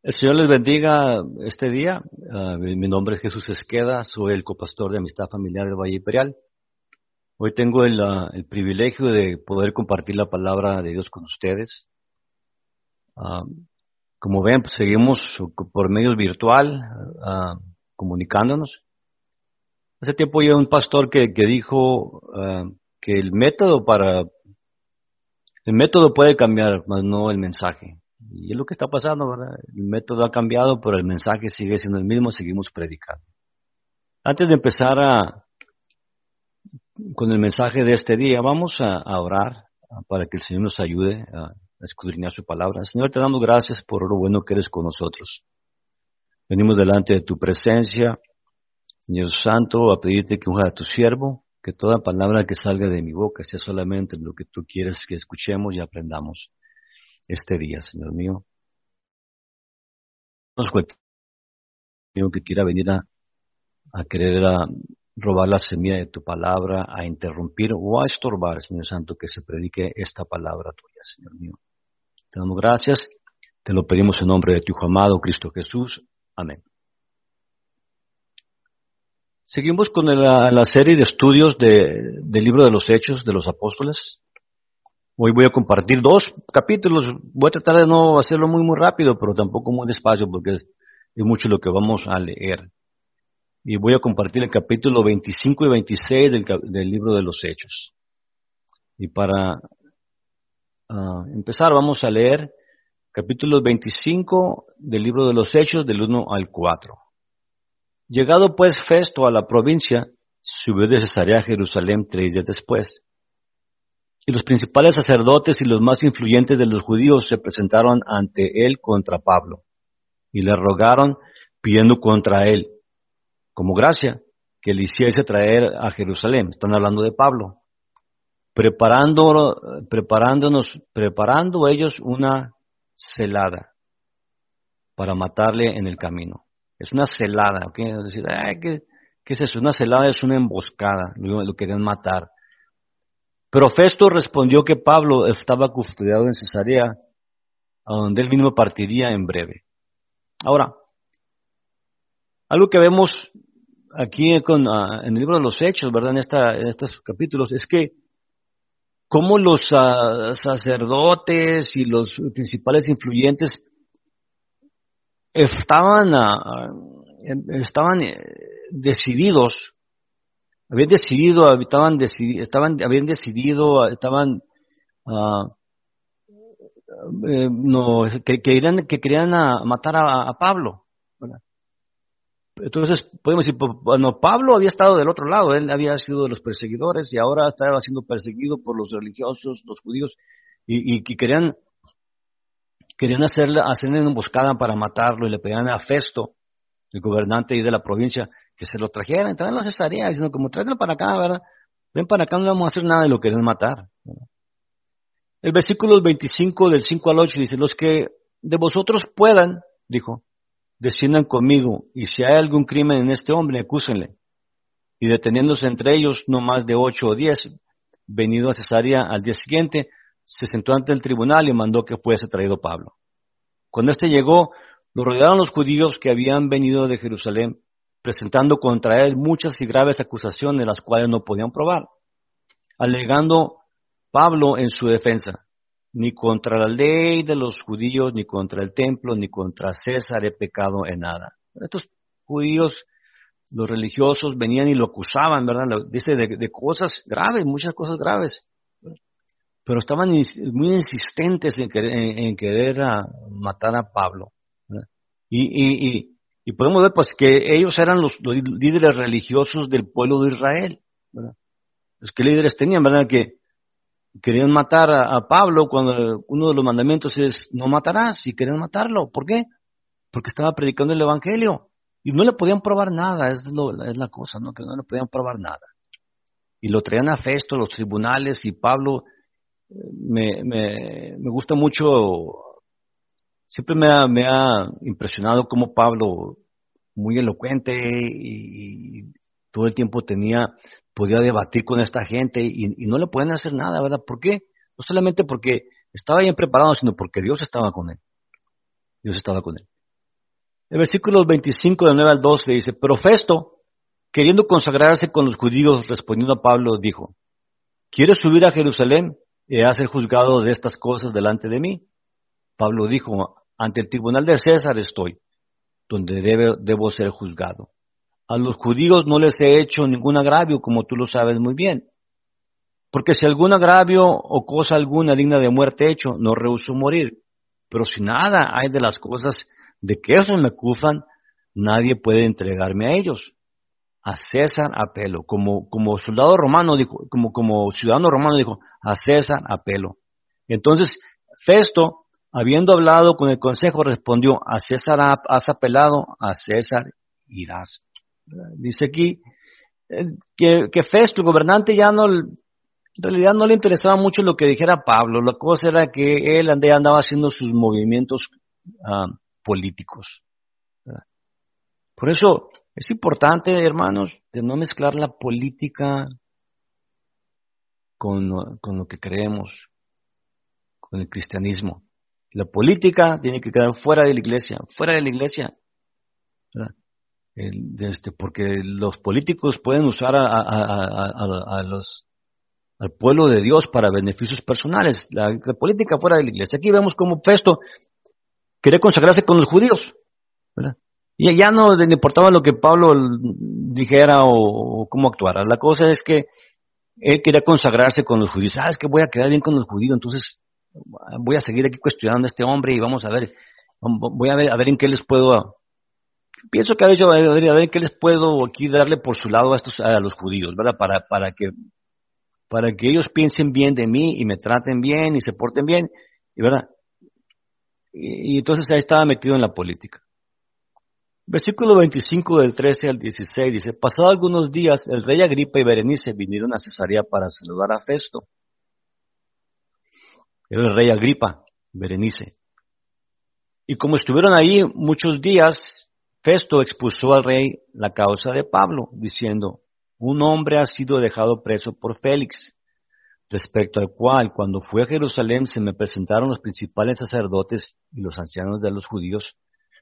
El Señor les bendiga este día. Uh, mi nombre es Jesús Esqueda, soy el copastor de Amistad Familiar del Valle Imperial. Hoy tengo el, el, privilegio de poder compartir la palabra de Dios con ustedes. Uh, como ven, pues seguimos por medios virtual comunicándonos. Hace tiempo había un pastor que, que dijo que el método para el método puede cambiar, mas no el mensaje. Y es lo que está pasando, ¿verdad? El método ha cambiado, pero el mensaje sigue siendo el mismo, seguimos predicando. Antes de empezar con el mensaje de este día, vamos a, a orar para que el Señor nos ayude a, escudriñar su palabra. Señor, te damos gracias por lo bueno que eres con nosotros. Venimos delante de tu presencia, Señor Santo, a pedirte que unja a tu siervo, que toda palabra que salga de mi boca sea solamente lo que tú quieres que escuchemos y aprendamos este día, Señor mío. No es que quiera venir a, querer robar la semilla de tu palabra, a interrumpir o a estorbar, Señor Santo, que se predique esta palabra tuya, Señor mío. Te damos gracias, te lo pedimos en nombre de tu Hijo amado, Cristo Jesús. Amén. Seguimos con la, la serie de estudios de, del libro de los Hechos de los Apóstoles. Hoy voy a compartir dos capítulos. Voy a tratar de no hacerlo muy, muy rápido, pero tampoco muy despacio porque es, mucho lo que vamos a leer. Y voy a compartir el capítulo 25 y 26 del, del libro de los Hechos. Y para uh, empezar vamos a leer capítulo 25 del libro de los Hechos del 1 al 4. Llegado pues Festo a la provincia, subió de Cesarea a Jerusalén tres días después y los principales sacerdotes y los más influyentes de los judíos se presentaron ante él contra Pablo y le rogaron pidiendo contra él, como gracia, que le hiciese traer a Jerusalén. Están hablando de Pablo. Preparando, preparándonos, preparando ellos una celada para matarle en el camino. Es una celada, ¿ok? decir, ¿qué, es eso? Una celada es una emboscada, lo, lo querían matar. Pero Festo respondió que Pablo estaba custodiado en Cesarea, a donde él mismo partiría en breve. Ahora, algo que vemos aquí con, ah, en el libro de los Hechos, ¿verdad? En, esta, en estos capítulos, es que cómo los ah, sacerdotes y los principales influyentes estaban, ah, estaban eh, decididos habían decidido, estaban, estaban, habían decidido, estaban, uh, no, que, querían, que querían matar a, Pablo. Entonces, podemos decir, bueno, Pablo había estado del otro lado, él había sido de los perseguidores y ahora estaba siendo perseguido por los religiosos, los judíos, y, y, querían, querían hacerle, hacerle una emboscada para matarlo y le pedían a Festo, el gobernante de la provincia, que se lo trajeran, traerlo a Cesarea, diciendo como tráetelo para acá, ¿verdad? Ven para acá, no vamos a hacer nada de lo que quieren matar. El versículo 25 del 5 al 8 dice, los que de vosotros puedan, dijo, desciendan conmigo, y si hay algún crimen en este hombre, acúsenle. Y deteniéndose entre ellos no más de ocho o diez, venido a Cesarea al día siguiente, se sentó ante el tribunal y mandó que fuese traído Pablo. Cuando éste llegó, lo rodearon los judíos que habían venido de Jerusalén presentando contra él muchas y graves acusaciones las cuales no podían probar, alegando Pablo en su defensa, ni contra la ley de los judíos, ni contra el templo, ni contra César he pecado en nada. Estos judíos, los religiosos, venían y lo acusaban, ¿verdad? Dice de, cosas graves, muchas cosas graves. Pero estaban muy insistentes en querer, matar a Pablo. y podemos ver pues que ellos eran los, líderes religiosos del pueblo de Israel. ¿verdad? Los que líderes tenían, ¿verdad? Que querían matar a, Pablo cuando uno de los mandamientos es no matarás y querían matarlo. ¿Por qué? Porque estaba predicando el Evangelio y no le podían probar nada, es, la cosa, ¿no? Que no le podían probar nada. Y lo traían a Festo, los tribunales y Pablo eh, me, me, me gusta mucho siempre me ha, impresionado cómo Pablo, muy elocuente y, todo el tiempo tenía, podía debatir con esta gente y, no le pueden hacer nada, ¿verdad? ¿Por qué? No solamente porque estaba bien preparado, sino porque Dios estaba con él. Dios estaba con él. El versículo 25 del 9 al 12 dice, pero Festo, queriendo consagrarse con los judíos, respondiendo a Pablo, dijo, ¿quieres subir a Jerusalén y a ser juzgado de estas cosas delante de mí? Pablo dijo, ante el tribunal de César estoy, donde debo ser juzgado. A los judíos no les he hecho ningún agravio, como tú lo sabes muy bien. Porque si algún agravio o cosa alguna digna de muerte he hecho, no rehuso morir. Pero si nada hay de las cosas de que esos me acusan, nadie puede entregarme a ellos. A César apelo. Como, como soldado romano dijo, como ciudadano romano dijo, a César apelo. Entonces, Festo, habiendo hablado con el consejo, respondió, a César has apelado, a César irás. Dice aquí eh, que, que Festo, el gobernante, ya no, en realidad no le interesaba mucho lo que dijera Pablo. La cosa era que él andaba haciendo sus movimientos ah, políticos. Por eso es importante, hermanos, de no mezclar la política con, con lo que creemos, con el cristianismo. La política tiene que quedar fuera de la iglesia, fuera de la iglesia. este, porque los políticos pueden usar a, los, al pueblo de Dios para beneficios personales. La, política fuera de la iglesia. Aquí vemos como Festo quería consagrarse con los judíos. Y ya no le importaba lo que Pablo dijera o, cómo actuara. La cosa es que él quería consagrarse con los judíos. ¿Sabes ah, que voy a quedar bien con los judíos? Entonces voy a seguir aquí cuestionando a este hombre y vamos a ver, voy a ver, a ver en qué les puedo, pienso que a ver, a ver, a ver en qué les puedo aquí darle por su lado a estos, a los judíos, ¿verdad? Para, para que, para que ellos piensen bien de mí y me traten bien y se porten bien, y verdad. Y, entonces ahí estaba metido en la política. Versículo 25 del 13 al 16 dice, pasado algunos días, el rey Agripa y Berenice vinieron a Cesarea para saludar a Festo. Era el rey Agripa, Berenice. Y como estuvieron ahí muchos días, Festo expuso al rey la causa de Pablo, diciendo, un hombre ha sido dejado preso por Félix, respecto al cual cuando fui a Jerusalén se me presentaron los principales sacerdotes y los ancianos de los judíos,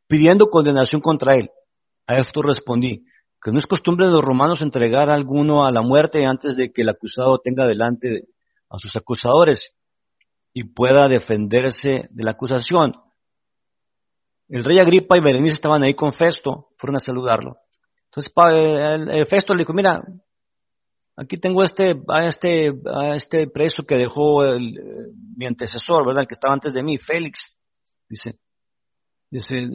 pidiendo condenación contra él. A esto respondí, que no es costumbre de los romanos entregar a alguno a la muerte antes de que el acusado tenga delante a sus acusadores y pueda defenderse de la acusación. El rey Agripa y Berenice estaban ahí con Festo, fueron a saludarlo. Entonces Festo le dijo, mira, Aquí tengo este, a este, a este preso que dejó mi antecesor, ¿verdad? Que estaba antes de mí, Félix. Dice, dice,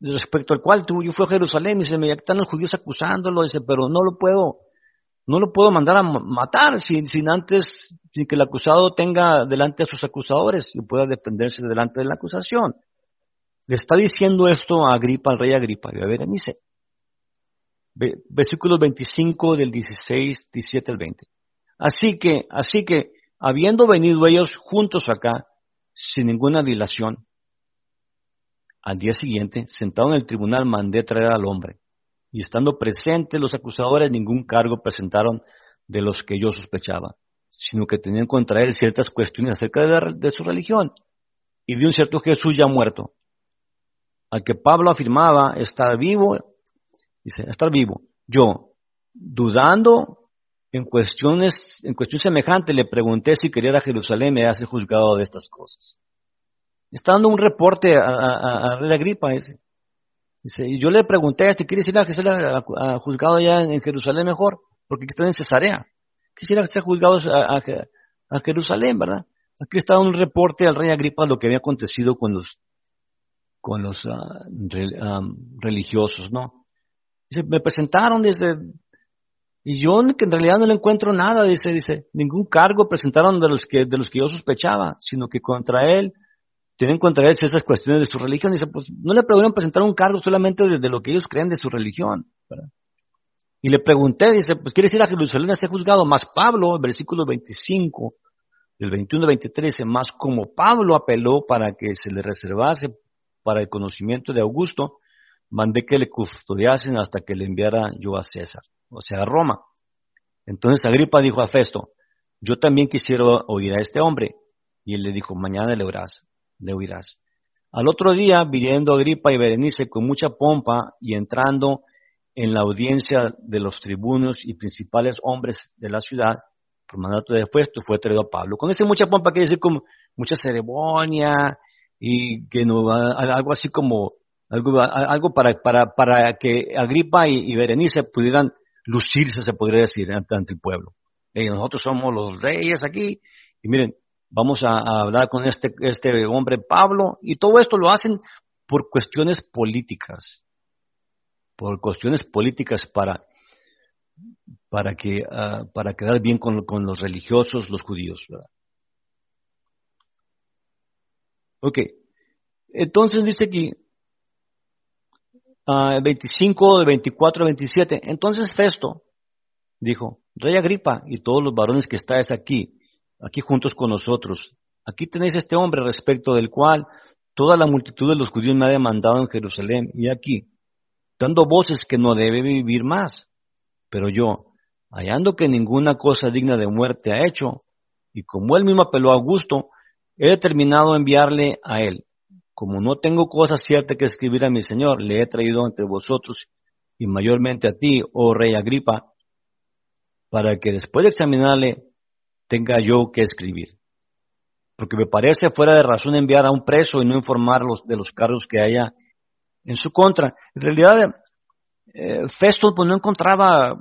respecto al cual tú, yo fui a Jerusalén, dice, me están los judíos acusándolo, dice, pero no lo puedo, no lo puedo mandar a matar sin, antes, sin que el acusado tenga delante a sus acusadores y pueda defenderse delante de la acusación. Le está diciendo esto a Agripa, al rey Agripa, y a ver, dice, versículos 25 del 16, 17 al 20. Así que, así que, habiendo venido ellos juntos acá, sin ninguna dilación, al día siguiente, sentado en el tribunal, mandé traer al hombre. Y estando presentes los acusadores, ningún cargo presentaron de los que yo sospechaba, sino que tenían contra él ciertas cuestiones acerca de, de su religión y de un cierto Jesús ya muerto, al que Pablo afirmaba estar vivo Dice, estar vivo. Yo, dudando en cuestiones, en cuestión semejante, le pregunté si quería ir a Jerusalén me hace juzgado de estas cosas. Está dando un reporte a, a, a, Agripa, dice. Dice. y yo le pregunté, si este, quiere ir a, a, juzgado allá en Jerusalén mejor? Porque aquí está en Cesarea. Quisiera ser juzgado a, Jerusalén, ¿verdad? Aquí está un reporte al rey Agripa de lo que había acontecido con los, con los ah, ah, religiosos, ¿no? Dice, me presentaron, dice, y yo que en realidad no le encuentro nada, dice, dice, ningún cargo presentaron de los que, de los que yo sospechaba, sino que contra él, tienen contra él ciertas cuestiones de su religión. Dice, pues no le pudieron presentar un cargo solamente de, lo que ellos creen de su religión. Y le pregunté, dice, pues quieres ir a Jerusalén a ser juzgado, más Pablo, versículo 25, del 21 al 23, dice, más como Pablo apeló para que se le reservase para el conocimiento de Augusto, mandé que le custodiasen hasta que le enviara yo a César, o sea, a Roma. Entonces Agripa dijo a Festo, yo también quisiera oír a este hombre. Y él le dijo, mañana le oirás, le oirás. Al otro día, viniendo Agripa y Berenice con mucha pompa y entrando en la audiencia de los tribunos y principales hombres de la ciudad, por mandato de Festo, fue traído a Pablo. Con ese mucha pompa quiere decir como mucha ceremonia y que no algo así como algo, algo para, para, para que Agripa y, Berenice pudieran lucirse, se podría decir, ante, el pueblo. Y nosotros somos los reyes aquí, y miren, vamos a, hablar con este, este hombre Pablo, y todo esto lo hacen por cuestiones políticas, por cuestiones políticas para, para, que, ah, para quedar bien con, con, los religiosos, los judíos. ¿verdad? Ok, entonces dice aquí, 25, de 24 a 27. Entonces Festo dijo, Rey Agripa y todos los varones que estáis aquí, aquí juntos con nosotros, aquí tenéis este hombre respecto del cual toda la multitud de los judíos me ha demandado en Jerusalén y aquí, dando voces que no debe vivir más. Pero yo, hallando que ninguna cosa digna de muerte ha hecho, y como él mismo apeló a gusto, he determinado enviarle a él como no tengo cosa cierta que escribir a mi Señor, le he traído entre vosotros y mayormente a ti, oh rey Agripa, para que después de examinarle tenga yo que escribir. Porque me parece fuera de razón enviar a un preso y no informarlos de los cargos que haya en su contra. En realidad, eh, Festo pues, no encontraba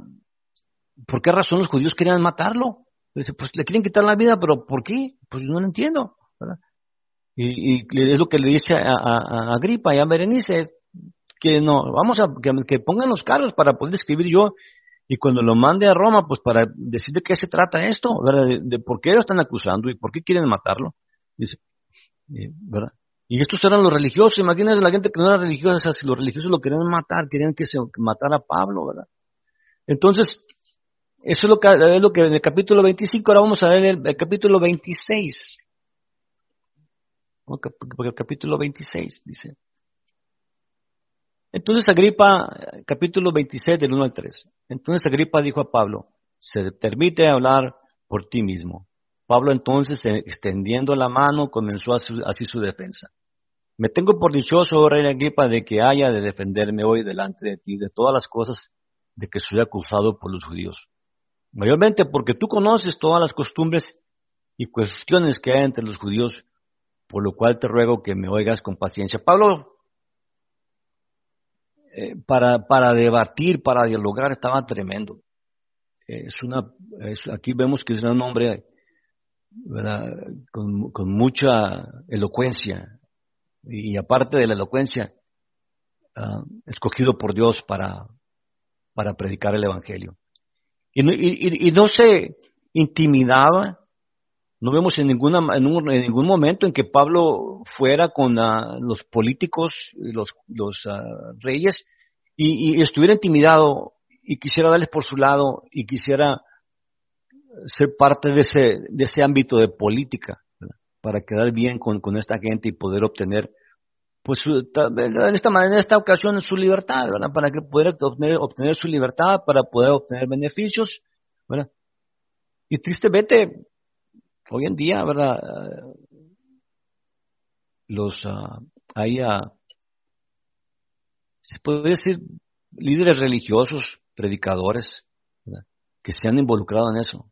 por qué razón los judíos querían matarlo. Dice, pues le quieren quitar la vida, pero ¿por qué? Pues no lo entiendo. ¿verdad? Y, es lo que le dice a, a, Agripa y a Berenice, que no, vamos a que, pongan los cargos para poder escribir yo y cuando lo mande a Roma, pues para decir de qué se trata esto, ¿verdad? De, por qué lo están acusando y por qué quieren matarlo. Dice, eh, ¿verdad? Y estos eran los religiosos, imagínense la gente que no era religiosa, si los religiosos lo querían matar, querían que se matara a Pablo, ¿verdad? Entonces, eso es lo que, es lo que en el capítulo 25, ahora vamos a ver el capítulo 26 porque el capítulo 26 dice. Entonces Agripa, capítulo 26 del 1 al 3. Entonces Agripa dijo a Pablo, se permite hablar por ti mismo. Pablo entonces, extendiendo la mano, comenzó así su defensa. Me tengo por dichoso, oh rey Agripa, de que haya de defenderme hoy delante de ti de todas las cosas de que soy acusado por los judíos. Mayormente porque tú conoces todas las costumbres y cuestiones que hay entre los judíos por lo cual te ruego que me oigas con paciencia. Pablo, eh, para, para debatir, para dialogar, estaba tremendo. Es una, aquí vemos que es un hombre con, mucha elocuencia y, aparte de la elocuencia, ah, escogido por Dios para, para predicar el Evangelio. Y no se intimidaba no vemos en, ninguna, en, ningún momento en que Pablo fuera con ah, los políticos, los, los ah, reyes, y, estuviera intimidado y quisiera darles por su lado y quisiera ser parte de ese, de ese ámbito de política, para quedar bien con, con, esta gente y poder obtener, pues en esta manera, en esta ocasión, su libertad, para que pudiera obtener, obtener su libertad, para poder obtener beneficios. Y tristemente, Hoy en día, ¿verdad? Los, uh, hay, uh, se puede decir, líderes religiosos, predicadores, que se han involucrado en eso,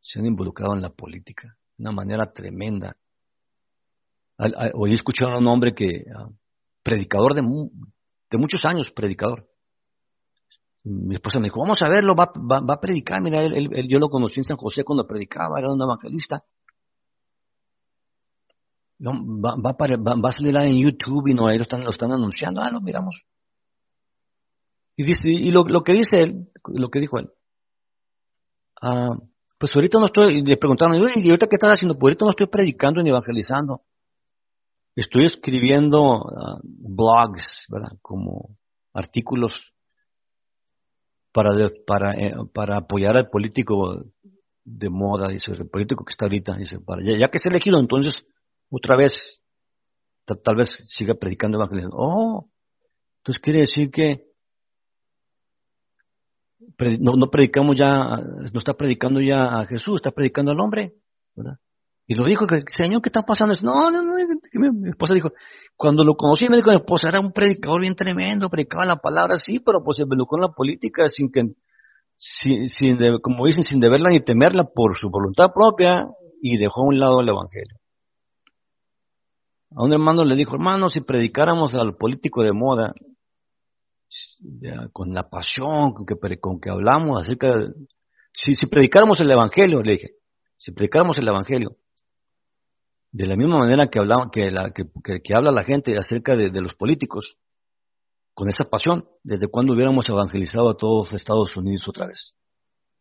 se han involucrado en la política de una manera tremenda. Hoy escucharon a un hombre que, predicador de, de muchos años, predicador, mi esposa me dijo, vamos a verlo, va, va, a predicar. Mira, él, yo lo conocí en San José cuando predicaba, era un evangelista. va, va, va, a salir en YouTube y no, ellos están, lo están anunciando. Ah, lo miramos. Y, dice, y lo, lo que dice él, lo que dijo él, ah, pues ahorita no estoy, le preguntaron, ¿y ahorita qué estás haciendo? Pues ahorita no estoy predicando ni evangelizando. Estoy escribiendo ah, blogs, ¿verdad? Como artículos para, para, eh, para apoyar al político de moda, dice, el político que está ahorita, dice, para, ya, que ha elegido, entonces, otra vez, tal vez siga predicando evangelismo. Oh, entonces quiere decir que no, no predicamos ya, no está predicando ya a Jesús, está predicando al hombre, ¿verdad? Y lo dijo, Señor, ¿qué está pasando? No, no, no, mi esposa dijo, cuando lo conocí me dijo, mi esposa era un predicador bien tremendo, predicaba la palabra, sí, pero pues se involucró en la política sin que, sin, sin como dicen, sin deberla ni temerla por su voluntad propia y dejó a un lado el evangelio. A un hermano le dijo, hermano, si predicáramos al político de moda, con la pasión con que, con que hablamos acerca de, si, si predicáramos el evangelio, le dije, si predicáramos el evangelio, de la misma manera que, hablaba, que, la, que, habla la gente acerca de, de, los políticos, con esa pasión, desde cuando hubiéramos evangelizado a todos Estados Unidos otra vez.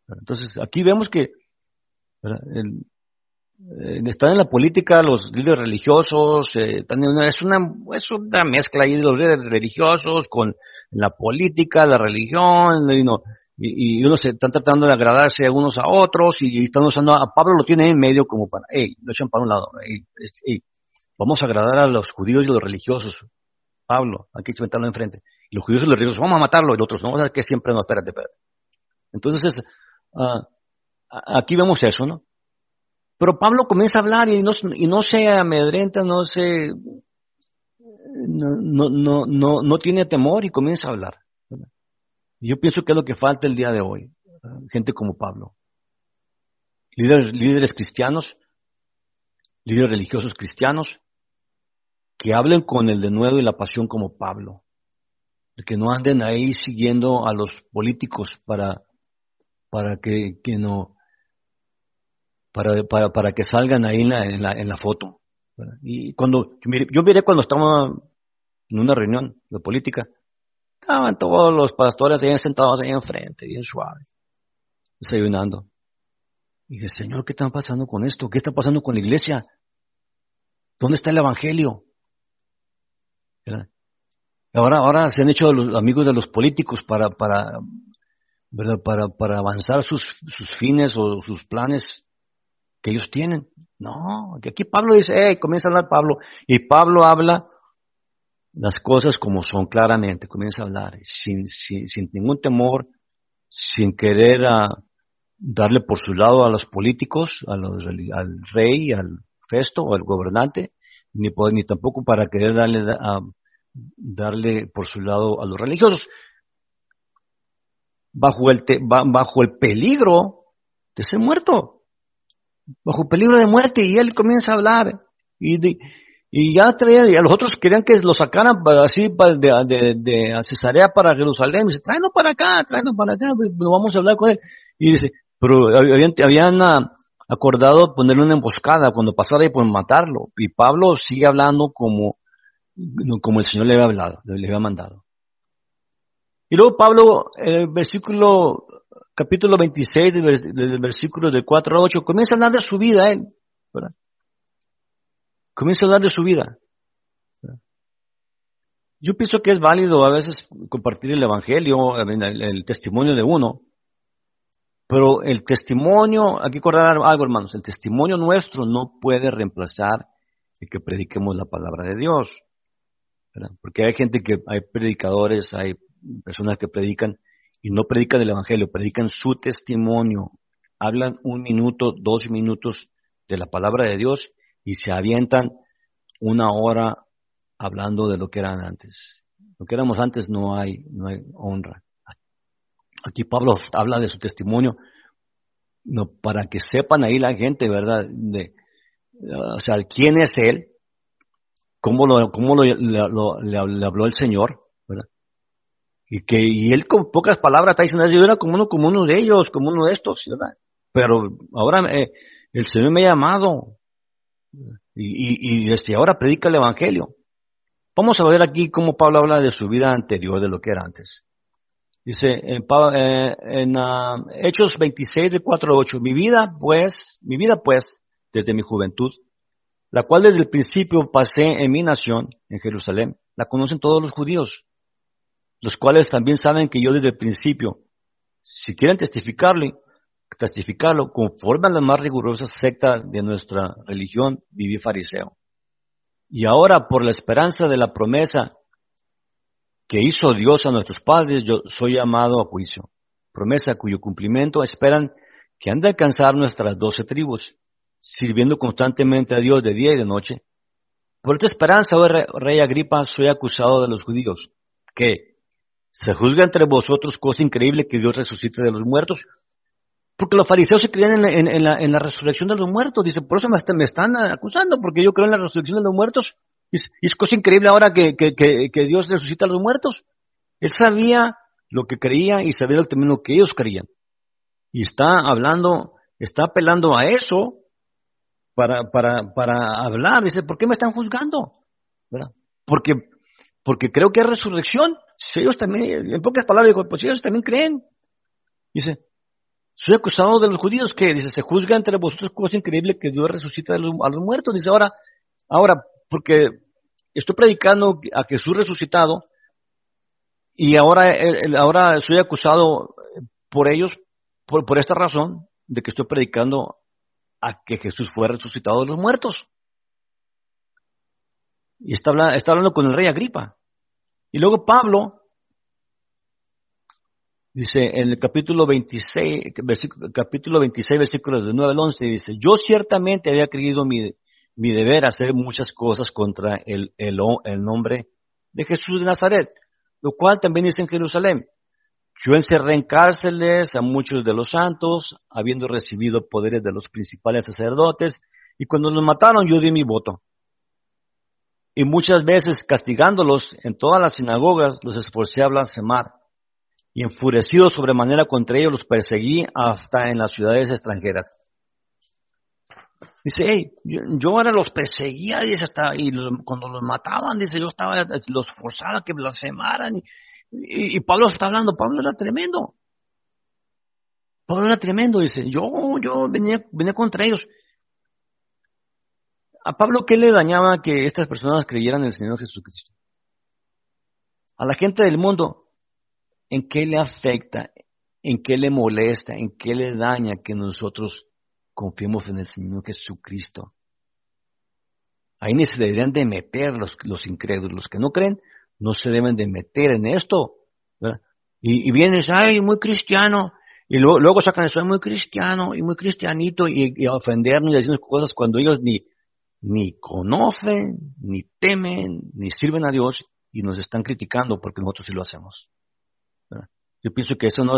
Entonces, aquí vemos que el, eh, están en la política los líderes religiosos, eh, es, una, es una mezcla ahí de los líderes religiosos con la política, la religión, y, no, unos están tratando de agradarse a unos a otros y, están usando a Pablo lo tiene en medio como para, hey, lo echan para un lado, hey, vamos a agradar a los judíos y los religiosos. Pablo, aquí que meterlo enfrente. Y los judíos y los religiosos, vamos a matarlo, y los otros, no, que siempre no, espérate, espérate. Entonces, uh, aquí vemos eso, ¿no? Pero Pablo comienza a hablar y no, y no se amedrenta, no se, no, no, no, no, tiene temor y comienza a hablar. yo pienso que es lo que falta el día de hoy. Gente como Pablo. Líderes, líderes cristianos, líderes religiosos cristianos, que hablen con el de nuevo y la pasión como Pablo. Que no anden ahí siguiendo a los políticos para, para que, que no, para, para, para que salgan ahí en la, en la, en la foto. Y cuando, yo miré cuando estaba en una reunión de política, estaban todos los pastores ahí sentados ahí enfrente, bien suaves, desayunando. Y dije, Señor, ¿qué está pasando con esto? ¿Qué está pasando con la iglesia? ¿Dónde está el evangelio? Ahora, ahora se han hecho los amigos de los políticos para, para, para, para avanzar sus, sus fines o sus planes que ellos tienen. No, que aquí Pablo dice, hey, comienza a hablar Pablo, y Pablo habla las cosas como son claramente, comienza a hablar, sin, sin, sin ningún temor, sin querer a, ah, darle por su lado a los políticos, a los, al rey, al festo al gobernante, ni, ni tampoco para querer darle, a, ah, darle por su lado a los religiosos. Bajo el, bajo el peligro de ser muerto bajo peligro de muerte y él comienza a hablar y, y ya traía, y a los otros querían que lo sacaran así de, de, de Cesarea para Jerusalén, y dice, tráenos para acá, tráenos para acá, pues, pues, vamos a hablar con él. Y dice, pero habían, habían ah, acordado ponerle una emboscada cuando pasara y pues matarlo. Y Pablo sigue hablando como, como el Señor le había hablado, le había mandado. Y luego Pablo, el versículo capítulo 26, del, versículo de 4 a 8, comienza a hablar de su vida él. ¿verdad? Comienza a hablar de su vida. Yo pienso que es válido a veces compartir el Evangelio, el, testimonio de uno, pero el testimonio, hay que acordar algo hermanos, el testimonio nuestro no puede reemplazar el que prediquemos la palabra de Dios. Porque hay gente que, hay predicadores, hay personas que predican y no predican el Evangelio, predican su testimonio, hablan un minuto, dos minutos de la palabra de Dios y se avientan una hora hablando de lo que eran antes. Lo que éramos antes no hay, no hay honra. Aquí Pablo habla de su testimonio no, para que sepan ahí la gente, ¿verdad? De, o sea, quién es él, cómo, lo, cómo lo, le habló el Señor, y que y él con pocas palabras está diciendo, yo era como uno, como uno de ellos, como uno de estos, ¿verdad? Pero ahora eh, el Señor me ha llamado y, y, desde ahora predica el Evangelio. Vamos a ver aquí cómo Pablo habla de su vida anterior, de lo que era antes. Dice en, eh, en uh, Hechos 26 de 4 a 8, mi vida pues, mi vida pues, desde mi juventud, la cual desde el principio pasé en mi nación, en Jerusalén, la conocen todos los judíos los cuales también saben que yo desde el principio, si quieren testificarle, testificarlo, conforme a la más rigurosa secta de nuestra religión, viví fariseo. Y ahora, por la esperanza de la promesa que hizo Dios a nuestros padres, yo soy llamado a juicio. Promesa cuyo cumplimiento esperan que han de alcanzar nuestras doce tribus. sirviendo constantemente a Dios de día y de noche. Por esta esperanza, oh rey Agripa, soy acusado de los judíos, que se juzga entre vosotros cosa increíble que Dios resucite de los muertos. Porque los fariseos se creían en la, resurrección de los muertos. Dice, por eso me, están acusando, porque yo creo en la resurrección de los muertos. Y es, cosa increíble ahora que, Dios resucita a los muertos. Él sabía lo que creía y sabía también lo que ellos creían. Y está hablando, está apelando a eso para, para, para hablar. Dice, ¿por qué me están juzgando? Porque, porque creo que hay resurrección. Si ellos también, en pocas palabras, digo, pues ellos también creen. Dice, soy acusado de los judíos que, dice, se juzga entre vosotros cosa increíble que Dios resucita a los, muertos. Dice, ahora, ahora, porque estoy predicando a Jesús resucitado y ahora, ahora soy acusado por ellos, por esta razón, de que estoy predicando a que Jesús fue resucitado de los muertos. Y está, hablando, con el rey Agripa. Y luego Pablo dice en el capítulo 26, versículo, capítulo 26, versículos de 9 al 11, dice, yo ciertamente había creído mi, mi deber hacer muchas cosas contra el, el, el nombre de Jesús de Nazaret, lo cual también dice en Jerusalén. Yo encerré en cárceles a muchos de los santos, habiendo recibido poderes de los principales sacerdotes, y cuando los mataron yo di mi voto. Y muchas veces castigándolos en todas las sinagogas los esforcé a blasfemar, y enfurecido sobremanera contra ellos los perseguí hasta en las ciudades extranjeras. Dice, hey, yo, ahora los perseguía, dice, hasta, y cuando los mataban, dice, yo estaba, los forzaba a que blasfemaran, y, y, Pablo está hablando, Pablo era tremendo. Pablo era tremendo, dice, yo, yo venía, venía contra ellos. A Pablo, ¿qué le dañaba que estas personas creyeran en el Señor Jesucristo? A la gente del mundo, ¿en qué le afecta? ¿En qué le molesta? ¿En qué le daña que nosotros confiemos en el Señor Jesucristo? Ahí ni se deberían de meter los, los incrédulos, los que no creen, no se deben de meter en esto. Y, y, vienes, ay, muy cristiano, y luego, sacan eso, muy cristiano y muy cristianito, y, y ofendernos y decirnos cosas cuando ellos ni, ni conocen, ni temen, ni sirven a Dios, y nos están criticando porque nosotros sí lo hacemos. Yo pienso que eso no,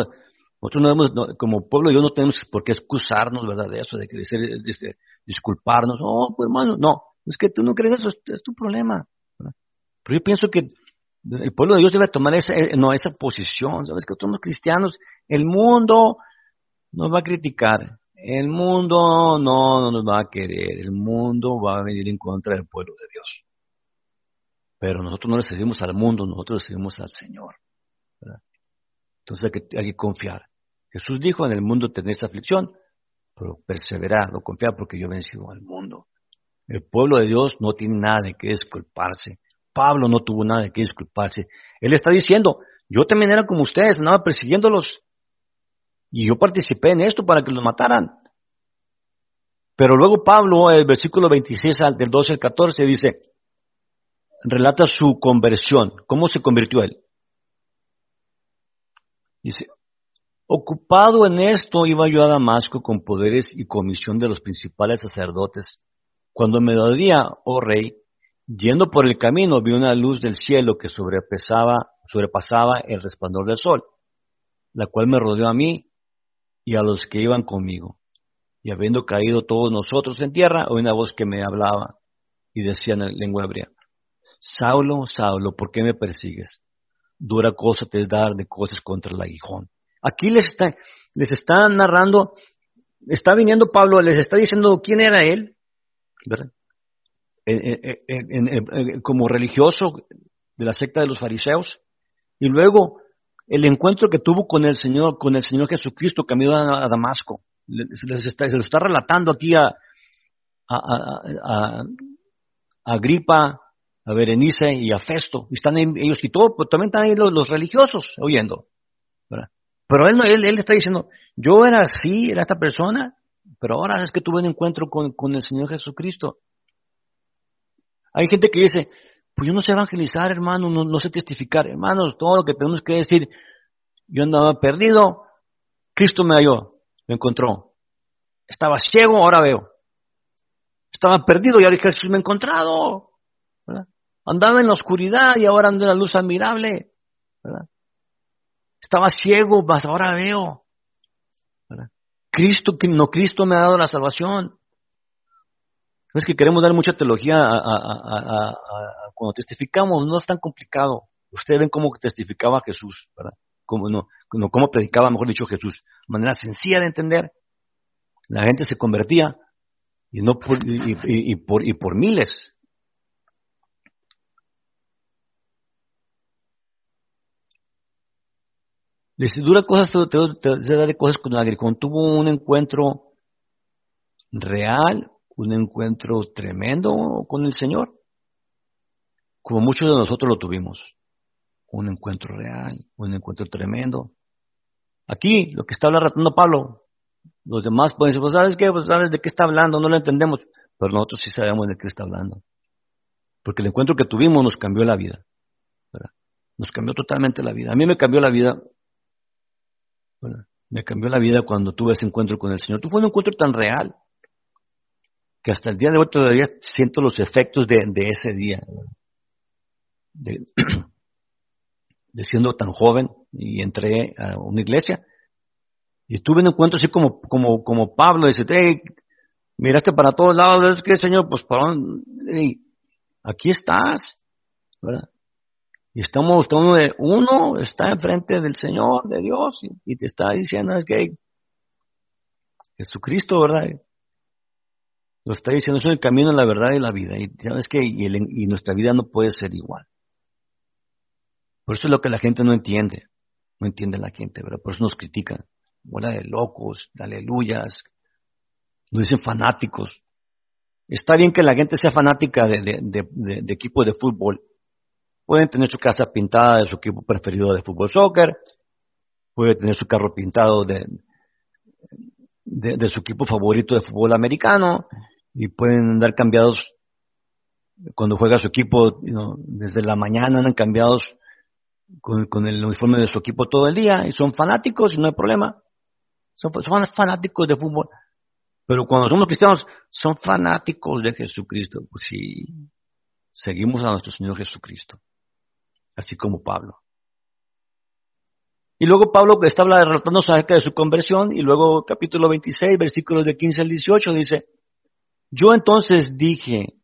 nosotros no debemos, como pueblo, yo no tenemos por qué excusarnos, ¿verdad? De eso, de, de, de disculparnos. Oh, pues hermano, no, es que tú no crees eso, es, tu problema. Pero yo pienso que el pueblo de Dios debe tomar esa, eh, no, esa posición, ¿sabes? Que somos cristianos, el mundo nos va a criticar, el mundo no, nos va a querer, el mundo va a venir en contra del pueblo de Dios. Pero nosotros no le servimos al mundo, nosotros le servimos al Señor. Entonces hay que, confiar. Jesús dijo, en el mundo tenéis aflicción, pero perseverar, no confiar porque yo he vencido al mundo. El pueblo de Dios no tiene nada de qué disculparse. Pablo no tuvo nada de qué disculparse. Él está diciendo, yo también era como ustedes, andaba persiguiéndolos. Y yo participé en esto para que los mataran. Pero luego Pablo, el versículo 26 del 12 al 14, dice, relata su conversión. ¿Cómo se convirtió él? Dice, ocupado en esto iba yo a Damasco con poderes y comisión de los principales sacerdotes. Cuando me dolía, oh rey, Yendo por el camino vi una luz del cielo que sobrepasaba, sobrepasaba el resplandor del sol, la cual me rodeó a mí y a los que iban conmigo. Y habiendo caído todos nosotros en tierra, oí una voz que me hablaba y decía en lengua hebrea, Saulo, Saulo, ¿por qué me persigues? Dura cosa te es dar de cosas contra el aguijón. Aquí les está, les está narrando, está viniendo Pablo, les está diciendo quién era él, ¿verdad? como religioso de la secta de los fariseos, y luego el encuentro que tuvo con el Señor, con el Señor Jesucristo camino a, Damasco. está, se lo está relatando aquí a, a, Agripa, a Berenice y a Festo. Están ellos y todo, pero también están ahí los, religiosos oyendo. Pero él, él, él, está diciendo, yo era así, era esta persona, pero ahora es que tuve un encuentro con, con el Señor Jesucristo. Hay gente que dice, pues yo no sé evangelizar, hermano, no, sé testificar. Hermanos, todo lo que tenemos que decir, yo andaba perdido, Cristo me halló, me encontró. Estaba ciego, ahora veo. Estaba perdido y ahora Jesús me ha encontrado. Andaba en la oscuridad y ahora ando en la luz admirable. Estaba ciego, mas ahora veo. Cristo, no Cristo me ha dado la salvación. Es que queremos dar mucha teología a, cuando testificamos, no es tan complicado. Ustedes ven cómo testificaba Jesús, ¿verdad? Cómo, no, cómo predicaba, mejor dicho, Jesús. De manera sencilla de entender. La gente se convertía y, no por, y, por, y por miles. Les dura cosas, te, te, de cosas con Cuando tuvo un encuentro real, un encuentro tremendo con el Señor, como muchos de nosotros lo tuvimos. Un encuentro real, un encuentro tremendo. Aquí, lo que está hablando Pablo, los demás pueden decir, pues sabes qué, pues sabes de qué está hablando, no lo entendemos, pero nosotros sí sabemos de qué está hablando. Porque el encuentro que tuvimos nos cambió la vida. Nos cambió totalmente la vida. A mí me cambió la vida me cambió la vida cuando tuve ese encuentro con el Señor. Tú fue un encuentro tan real que hasta el día de hoy todavía siento los efectos de, ese día. De, siendo tan joven y entré a una iglesia y tuve un encuentro así como, como, como Pablo, dice, hey, miraste para todos lados, es que Señor, pues para aquí estás, ¿verdad? Y estamos, estamos uno está enfrente del Señor, de Dios, y, te está diciendo es que Jesucristo, ¿verdad? Lo está diciendo, es el camino, la verdad y la vida. Y sabes que y, nuestra vida no puede ser igual. Por eso es lo que la gente no entiende. No entiende la gente, ¿verdad? Por eso nos critican. Bola de locos, de aleluyas. Nos dicen fanáticos. Está bien que la gente sea fanática de, de, de equipos de fútbol, Pueden tener su casa pintada de su equipo preferido de fútbol soccer, puede tener su carro pintado de, su equipo favorito de fútbol americano y pueden andar cambiados cuando juega su equipo, desde la mañana andan cambiados con, el uniforme de su equipo todo el día y son fanáticos y no hay problema. Son, son fanáticos de fútbol. Pero cuando somos cristianos, son fanáticos de Jesucristo. Pues sí, seguimos a nuestro Señor Jesucristo así como Pablo. Y luego Pablo está relatando acerca de su conversión y luego capítulo 26, versículos de 15 al 18 dice, yo entonces dije,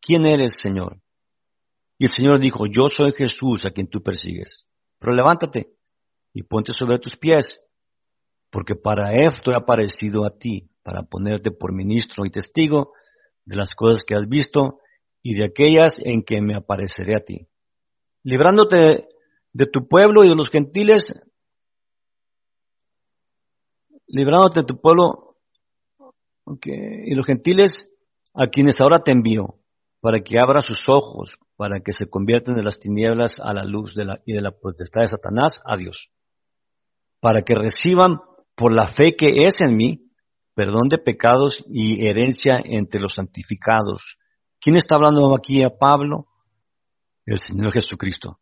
¿quién eres, Señor? Y el Señor dijo, yo soy Jesús a quien tú persigues. Pero levántate y ponte sobre tus pies, porque para esto he aparecido a ti, para ponerte por ministro y testigo de las cosas que has visto y de aquellas en que me apareceré a ti librándote de tu pueblo y de los gentiles, librándote de tu pueblo y los gentiles a quienes ahora te envío, para que abra sus ojos, para que se conviertan de las tinieblas a la luz de la, y de la potestad de Satanás a Dios, para que reciban por la fe que es en mí perdón de pecados y herencia entre los santificados. ¿Quién está hablando aquí a Pablo? el Señor Jesucristo.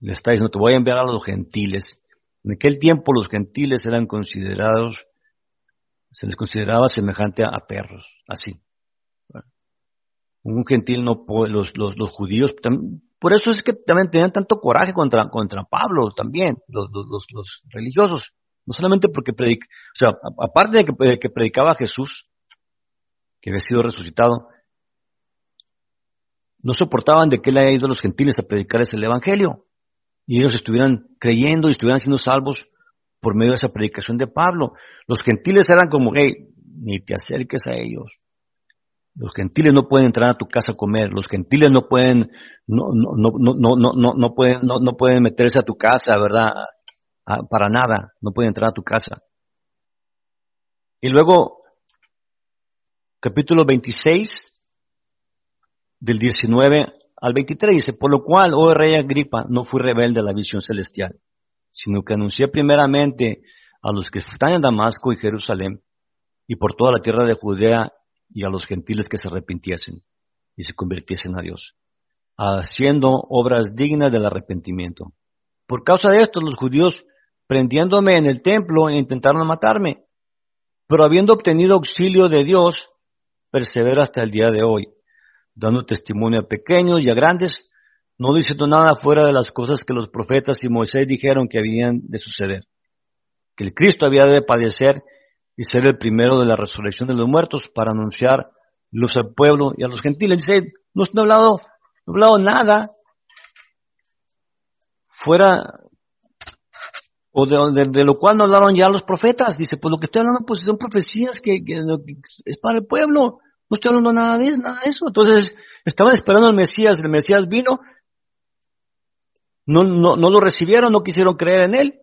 Le está diciendo, te voy a enviar a los gentiles. En aquel tiempo los gentiles eran considerados, se les consideraba semejante a, perros, así. Un gentil no puede, los, los, judíos, por eso es que también tenían tanto coraje contra, contra Pablo también, los, los, los religiosos. No solamente porque predic, o sea, aparte de que, que predicaba a Jesús, que había sido resucitado, no soportaban de que él haya ido a los gentiles a predicarles el Evangelio. Y ellos estuvieran creyendo y estuvieran siendo salvos por medio de esa predicación de Pablo. Los gentiles eran como, hey, ni te acerques a ellos. Los gentiles no pueden entrar a tu casa a comer. Los gentiles no pueden, no, no, no, no, no, no, pueden, no, no pueden meterse a tu casa, ¿verdad? para nada. No pueden entrar a tu casa. Y luego, capítulo 26, del 19 al 23 dice, por lo cual, oh rey Agripa, no fui rebelde a la visión celestial, sino que anuncié primeramente a los que están en Damasco y Jerusalén, y por toda la tierra de Judea, y a los gentiles que se arrepintiesen y se convirtiesen a Dios, haciendo obras dignas del arrepentimiento. Por causa de esto, los judíos, prendiéndome en el templo, intentaron matarme, pero habiendo obtenido auxilio de Dios, persevera hasta el día de hoy, dando testimonio a pequeños y a grandes, no diciendo nada fuera de las cosas que los profetas y Moisés dijeron que habían de suceder, que el Cristo había de padecer y ser el primero de la resurrección de los muertos para anunciar luz al pueblo y a los gentiles. Dice, no, ha hablado, no ha hablado nada fuera o de, lo cual no hablaron ya los profetas. Dice, pues lo que estoy hablando pues son profecías que, es para el pueblo. No estoy hablando nada de, nada de eso. Entonces, estaban esperando al Mesías. El Mesías vino. No, no, no lo recibieron, no quisieron creer en él.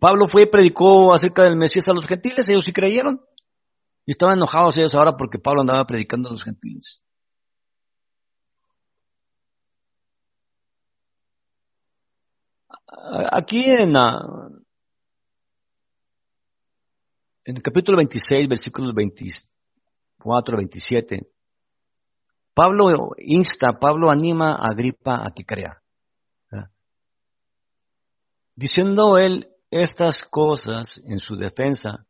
Pablo fue y predicó acerca del Mesías a los gentiles, ellos sí creyeron. Y estaban enojados ellos ahora porque Pablo andaba predicando a los gentiles. Aquí en, en el capítulo 26, versículos 24 27, Pablo insta, Pablo anima a Agripa a que crea. Diciendo él estas cosas en su defensa,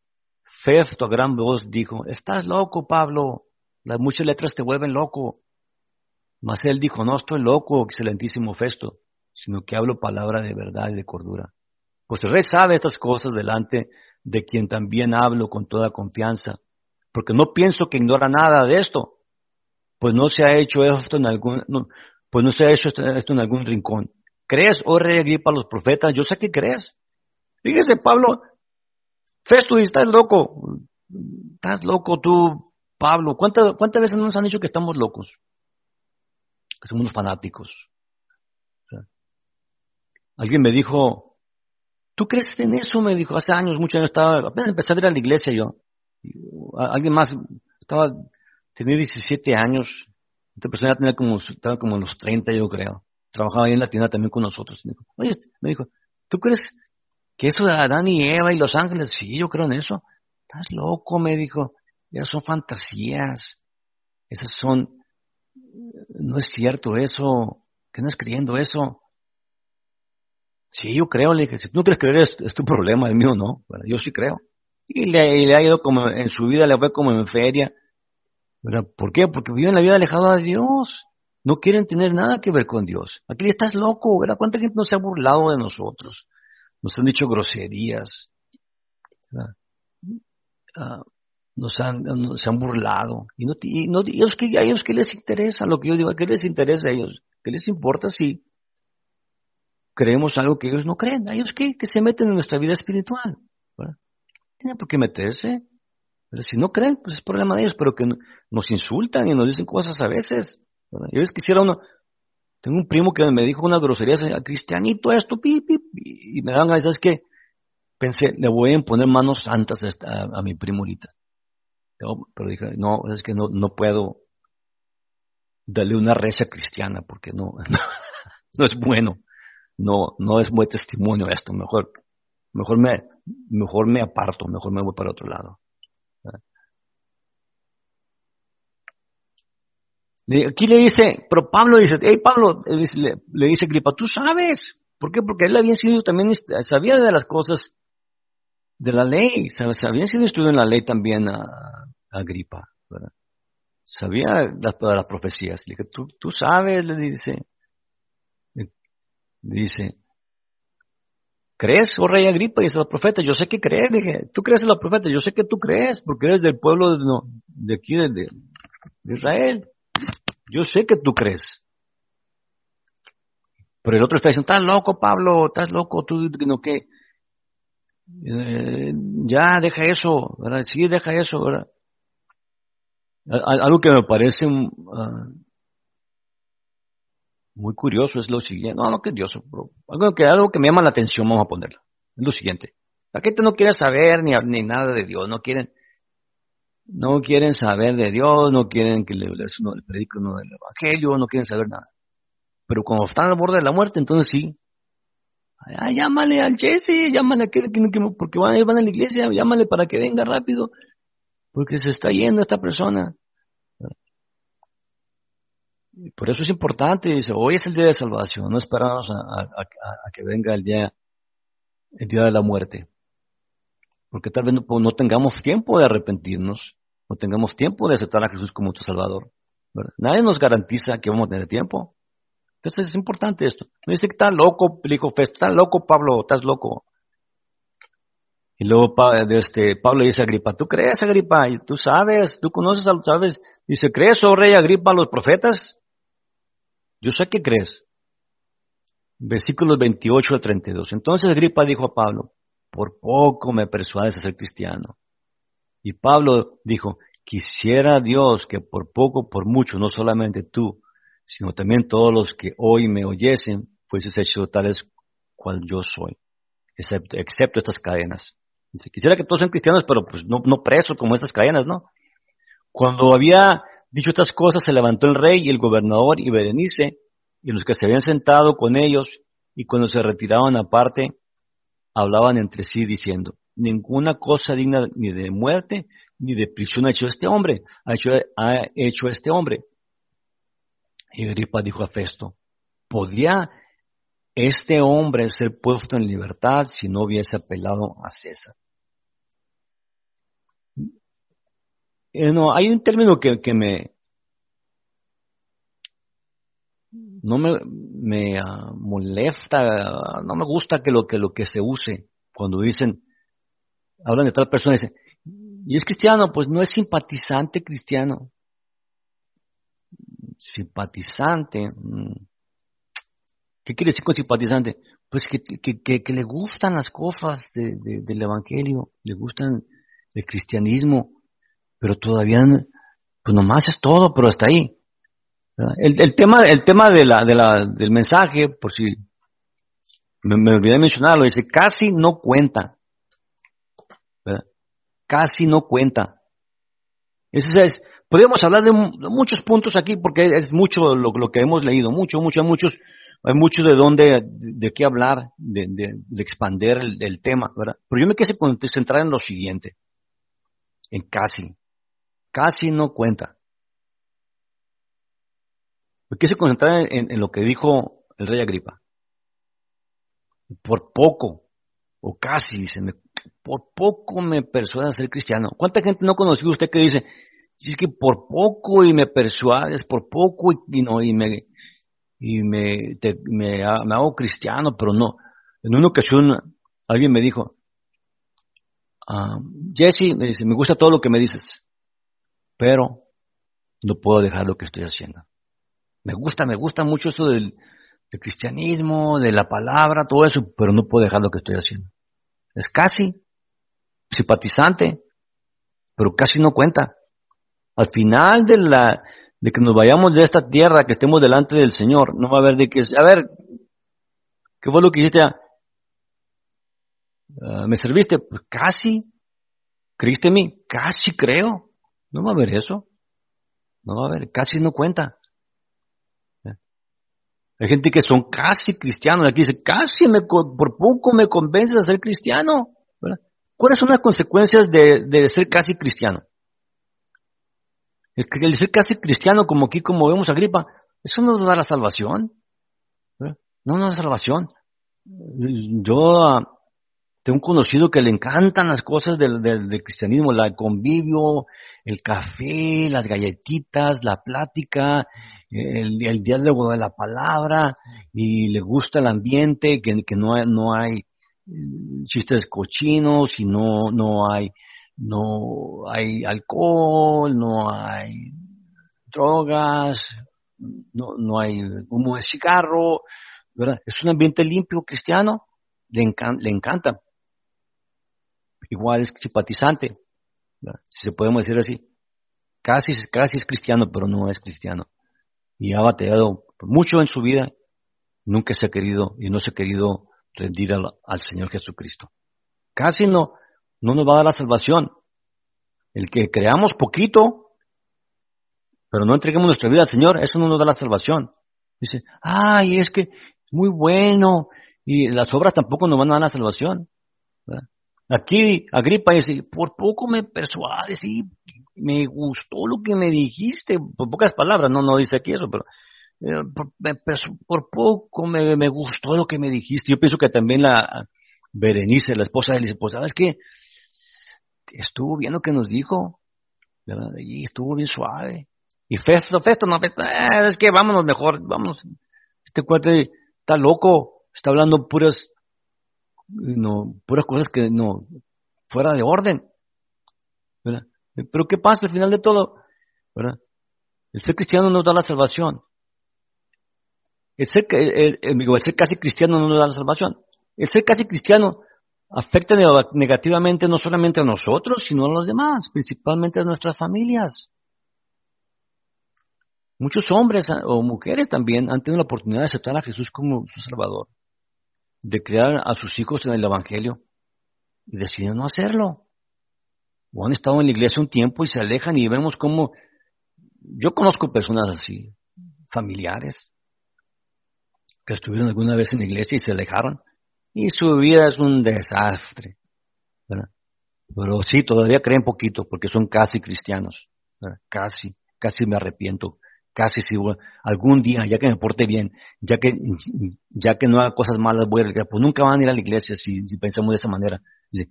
Festo a gran voz dijo, estás loco, Pablo, las muchas letras te vuelven loco. Mas él dijo, no estoy loco, excelentísimo Festo, sino que hablo palabra de verdad y de cordura. Pues el rey sabe estas cosas delante de quien también hablo con toda confianza, porque no pienso que ignora nada de esto, pues no se ha hecho esto en algún, pues no se ha hecho esto en algún rincón. ¿Crees, oh rey Agripa, los profetas? Yo sé que crees. Fíjese, Pablo, Festo, estás loco. Estás loco tú, Pablo. ¿Cuántas, ¿Cuántas veces nos han dicho que estamos locos? Que somos fanáticos. Alguien me dijo, ¿tú crees en eso? Me dijo, hace años, muchos años estaba, apenas empecé a ir a la iglesia yo. alguien más, estaba, tenía 17 años. Esta persona tenía como, estaba como en los 30 yo creo. Trabajaba ahí en la tienda también con nosotros. Me dijo, oye, me dijo, ¿tú crees que eso de Adán y Eva y los ángeles? Sí, yo creo en eso. Estás loco, me dijo. Esas son fantasías. Esas son, no es cierto eso. ¿Qué no es creyendo eso? Sí, yo creo, le dije, si tú no quieres creer es, tu problema, el mío no, yo sí creo. Y le, ha ido como en su vida, le fue como en feria. ¿Por qué? Porque viven la vida alejada de Dios. No quieren tener nada que ver con Dios. Aquí estás loco, ¿verdad? ¿Cuánta gente nos ha burlado de nosotros? Nos han dicho groserías. Ah, nos, han, nos han burlado. Y, no, y, no, ellos, que, a ellos qué les interesa lo que yo digo, ¿qué les interesa a ellos? ¿Qué les importa si creemos algo que ellos no creen. ¿A ellos qué? Que se meten en nuestra vida espiritual. Tienen por qué meterse. Si no creen, pues es problema de ellos, pero que nos insultan y nos dicen cosas a veces. Yo ves quisiera uno, tengo un primo que me dijo una grosería, cristianito esto, pi, y me dan ganas, ¿sabes qué? Pensé, le voy a imponer manos santas a, mi primo ahorita. Pero, dije, no, es que no, no puedo darle una recha cristiana porque no, no es bueno no, no es buen testimonio esto, mejor, mejor me, mejor me aparto, mejor me voy para otro lado. Aquí le dice, pero Pablo dice, hey Pablo, le, dice Gripa, tú sabes, ¿por? Porque él había sido también, sabía de las cosas de la ley, había sido instruido en la ley también a, a Gripa, sabía las, las profecías, le dije, tú, sabes, le dice, Dice, ¿crees, oh rey Agripa? Dice la profeta, yo sé que crees. Dije, tú crees en la profeta, yo sé que tú crees, porque eres del pueblo de, aquí, de, Israel. Yo sé que tú crees. Pero el otro está diciendo, estás loco, Pablo, estás loco, tú, no qué. Eh, ya, deja eso, ¿verdad? Sí, deja eso, ¿verdad? Algo que me parece uh, muy curioso es lo siguiente, no, no que curioso, pero algo que, algo que me llama la atención, vamos a ponerlo. Es lo siguiente. La gente no quiere saber ni, ni nada de Dios, no quieren, no quieren saber de Dios, no quieren que le, le, le prediquen del Evangelio, no quieren saber nada. Pero cuando están al borde de la muerte, entonces sí. Llámale al Jesse, llámale a aquel que, porque van, van a la iglesia, llámale para que venga rápido, porque se está yendo esta persona. Por eso es importante, dice, hoy es el día de salvación, no esperamos a, que venga el día, el día de la muerte. Porque tal vez no, tengamos tiempo de arrepentirnos, o tengamos tiempo de aceptar a Jesús como tu Salvador. Nadie nos garantiza que vamos a tener tiempo. Entonces es importante esto. No dice que está loco, le dijo Festo, está loco Pablo, estás loco. Y luego este, Pablo dice a Agripa, ¿tú crees Agripa? ¿Tú sabes? ¿Tú conoces a los sabes? Dice, ¿crees, oh rey Agripa, a los profetas? Yo sé que crees. Versículos 28 al 32. Entonces Agripa dijo a Pablo, por poco me persuades a ser cristiano. Y Pablo dijo, quisiera Dios que por poco, por mucho, no solamente tú, sino también todos los que hoy me oyesen, fueses hecho tales cual yo soy, excepto, excepto estas cadenas. Quisiera que todos sean cristianos, pero pues no, no presos como estas cadenas, ¿no? Cuando había dicho estas cosas, se levantó el rey y el gobernador y Berenice, y los que se habían sentado con ellos, y cuando se retiraban aparte, hablaban entre sí diciendo, ninguna cosa digna ni de muerte ni de prisión ha hecho este hombre, ha hecho, ha hecho este hombre. Y Agripa dijo a Festo, ¿podría este hombre ser puesto en libertad si no hubiese apelado a César? Eh, no, hay un término que, que me, no me, ah, molesta, no me gusta que lo que lo que se use cuando dicen, hablan de tal persona y dicen, y es cristiano, pues no es simpatizante cristiano. Simpatizante. Mm. ¿Qué quiere decir con simpatizante? Pues que, que, le gustan las cosas del Evangelio, le gustan el cristianismo, pero todavía, pues nomás es todo, pero hasta ahí. El, tema, el tema de la, de la, del mensaje, por si me olvidé de mencionarlo, dice, casi no cuenta. Casi no cuenta. Ese es, podemos hablar de muchos puntos aquí porque es mucho lo, lo, que hemos leído, mucho, mucho, muchos, hay mucho de dónde, de, qué hablar, de, de, de expander el, el, tema, ¿verdad? Pero yo me quise concentrar en lo siguiente, en casi. Casi no cuenta. Me quise concentrar en, en lo que dijo el rey Agripa. Por poco, o casi, se me, por poco me persuade a ser cristiano. ¿Cuánta gente no conoció usted que dice, si es que por poco y me persuades, por poco y, no, y me, y me, me, hago cristiano, pero no. En una ocasión alguien me dijo, ah, Jesse, me dice, me gusta todo lo que me dices, pero no puedo dejar lo que estoy haciendo. Me gusta, me gusta mucho esto del, cristianismo, de la palabra, todo eso, pero no puedo dejar lo que estoy haciendo. Es casi simpatizante, pero casi no cuenta. Al final de la de que nos vayamos de esta tierra, que estemos delante del Señor, no va a haber de que, a ver, ¿qué fue lo que hiciste? Uh, ¿Me serviste? Pues casi. ¿Creíste en mí? Casi creo. No va a haber eso. No va a haber, casi no cuenta. Hay gente que son casi cristianos, aquí dice, casi por poco me convences a ser cristiano. ¿Cuáles son las consecuencias de, ser casi cristiano? El, ser casi cristiano, como aquí, como vemos a Gripa, eso no nos da la salvación. No nos da salvación. Yo tengo un conocido que le encantan las cosas del, del, cristianismo, el convivio, el café, las galletitas, la plática, el, diálogo de la palabra, y le gusta el ambiente, que, no hay, no hay mm, chistes cochinos y no, no hay, no hay alcohol, no hay drogas, no, no hay humo de cigarro. Es un ambiente limpio cristiano, le, le encanta igual es simpatizante, si se podemos decir así. Casi, casi es cristiano, pero no es cristiano. Y ha batallado mucho en su vida, nunca se ha querido y no se ha querido rendir al, Señor Jesucristo. Casi no, no nos va a dar la salvación. El que creamos poquito, pero no entreguemos nuestra vida al Señor, eso no nos da la salvación. Dice, ay, es que muy bueno, y las obras tampoco nos van a dar la salvación. Aquí Agripa dice, por poco me persuades y me gustó lo que me dijiste, por pocas palabras, no, no dice aquí eso, pero eh, por, poco me, me, gustó lo que me dijiste. Yo pienso que también la Berenice, la esposa de él, dice, pues sabes qué, estuvo bien lo que nos dijo, Y estuvo bien suave. Y Festo, Festo, no, Festo, eh, es que vámonos mejor, vámonos. Este cuate está loco, está hablando puras, no, puras cosas que no, fuera de orden. ¿verdad? Pero ¿qué pasa al final de todo? ¿verdad? El ser cristiano nos da la salvación. El ser, el ser casi cristiano no nos da la salvación. El ser casi cristiano afecta negativamente no solamente a nosotros, sino a los demás, principalmente a nuestras familias. Muchos hombres ah, o mujeres también han tenido la oportunidad de aceptar a Jesús como su Salvador, de crear a sus hijos en el Evangelio y deciden no hacerlo. O han estado en la iglesia un tiempo y se alejan y vemos cómo yo conozco personas así, familiares, que estuvieron alguna vez en la iglesia y se alejaron y su vida es un desastre. Pero sí, todavía creen poquito porque son casi cristianos. Casi, casi me arrepiento. Casi si algún día, ya que me porte bien, ya que, ya que no haga cosas malas, voy a iglesia. Pues nunca van a ir a la iglesia si, pensamos de esa manera.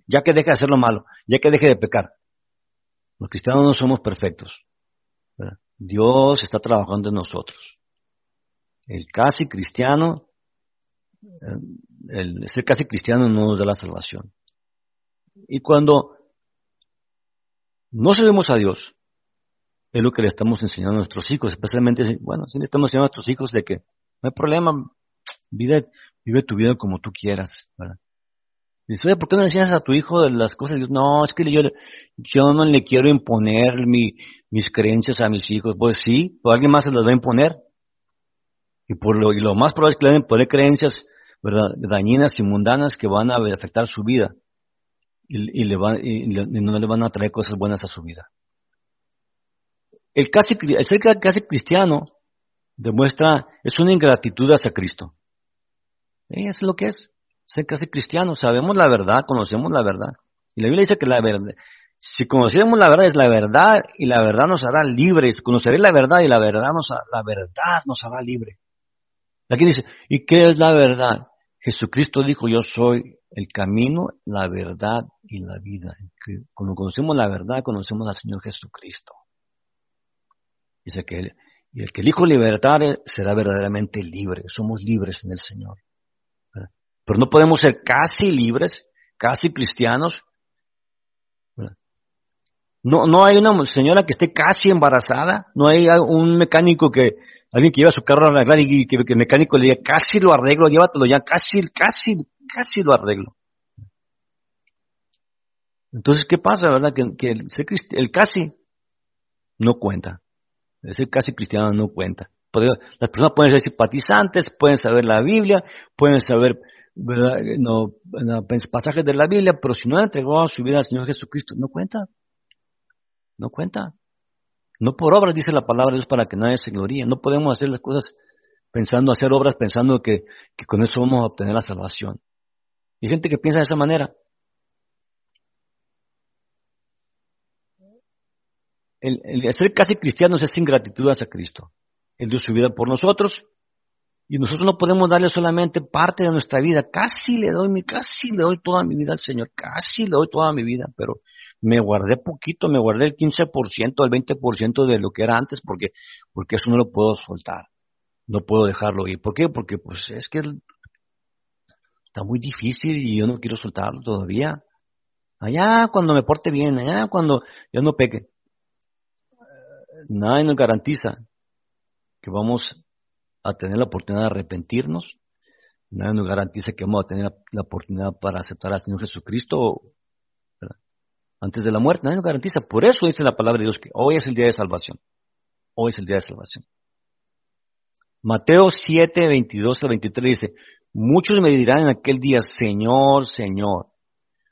Ya que deje de hacer lo malo, ya que deje de pecar. Los cristianos no somos perfectos. Dios está trabajando en nosotros. El casi cristiano el ser casi cristiano no nos da la salvación. Y cuando no servimos a Dios, es lo que le estamos enseñando a nuestros hijos, especialmente, bueno, si le estamos enseñando a nuestros hijos de que no hay problema, vive, vive tu vida como tú quieras, ¿verdad? Dice, oye, ¿por qué no le enseñas a tu hijo las cosas? no, es que yo, yo no le quiero imponer mi, mis creencias a mis hijos. Pues sí, o alguien más se las va a imponer. Y, por lo, y lo más probable es que le den poner creencias ¿verdad? dañinas y mundanas que van a afectar su vida y, le van, y, no le van a traer cosas buenas a su vida. El, casi, el ser casi cristiano demuestra, es una ingratitud hacia Cristo. Eso es lo que es, ser casi cristiano. Sabemos la verdad, conocemos la verdad. Y la Biblia dice que la verdad, si conociéramos la verdad es la verdad y la verdad nos hará libres. Conoceré la verdad y la verdad nos, la verdad nos hará libre. Aquí dice, ¿y qué es la verdad? Jesucristo dijo, yo soy el camino, la verdad y la vida. Cuando conocemos la verdad, conocemos al Señor Jesucristo. Dice que y el que elijo libertad será verdaderamente libre. Somos libres en el Señor. Pero no podemos ser casi libres, casi cristianos. No, no hay una señora que esté casi embarazada, no hay un mecánico que, alguien que lleva su carro a arreglar y que, el mecánico le diga, casi lo arreglo, llévatelo ya, casi, casi, casi lo arreglo. Entonces, ¿qué pasa, verdad? Que, el, casi no cuenta. El ser casi cristiano no cuenta. Las personas pueden ser simpatizantes, pueden saber la Biblia, pueden saber No, pasajes de la Biblia, pero si no han entregado su vida al Señor Jesucristo, no cuenta. No cuenta. No por obras, dice la palabra de Dios, para que nadie se gloríe. No podemos hacer las cosas pensando, hacer obras pensando que, con eso vamos a obtener la salvación. Y hay gente que piensa de esa manera. El, ser casi cristianos es ingratitud hacia Cristo. Él dio su vida por nosotros y nosotros no podemos darle solamente parte de nuestra vida. Casi le doy mi, casi le doy toda mi vida al Señor, casi le doy toda mi vida, pero me guardé poquito, me guardé el 15%, el 20% de lo que era antes, porque, porque eso no lo puedo soltar, no puedo dejarlo ir. ¿Por qué? Porque pues es que está muy difícil y yo no quiero soltarlo todavía. Allá cuando me porte bien, allá cuando yo no peque. Nadie nos garantiza que vamos a tener la oportunidad de arrepentirnos. Nadie nos garantiza que vamos a tener la oportunidad para aceptar al Señor Jesucristo antes de la muerte. Nadie nos garantiza. Por eso dice la palabra de Dios que hoy es el día de salvación. Hoy es el día de salvación. Mateo 7, 22 al 23 dice, muchos me dirán en aquel día, Señor, Señor,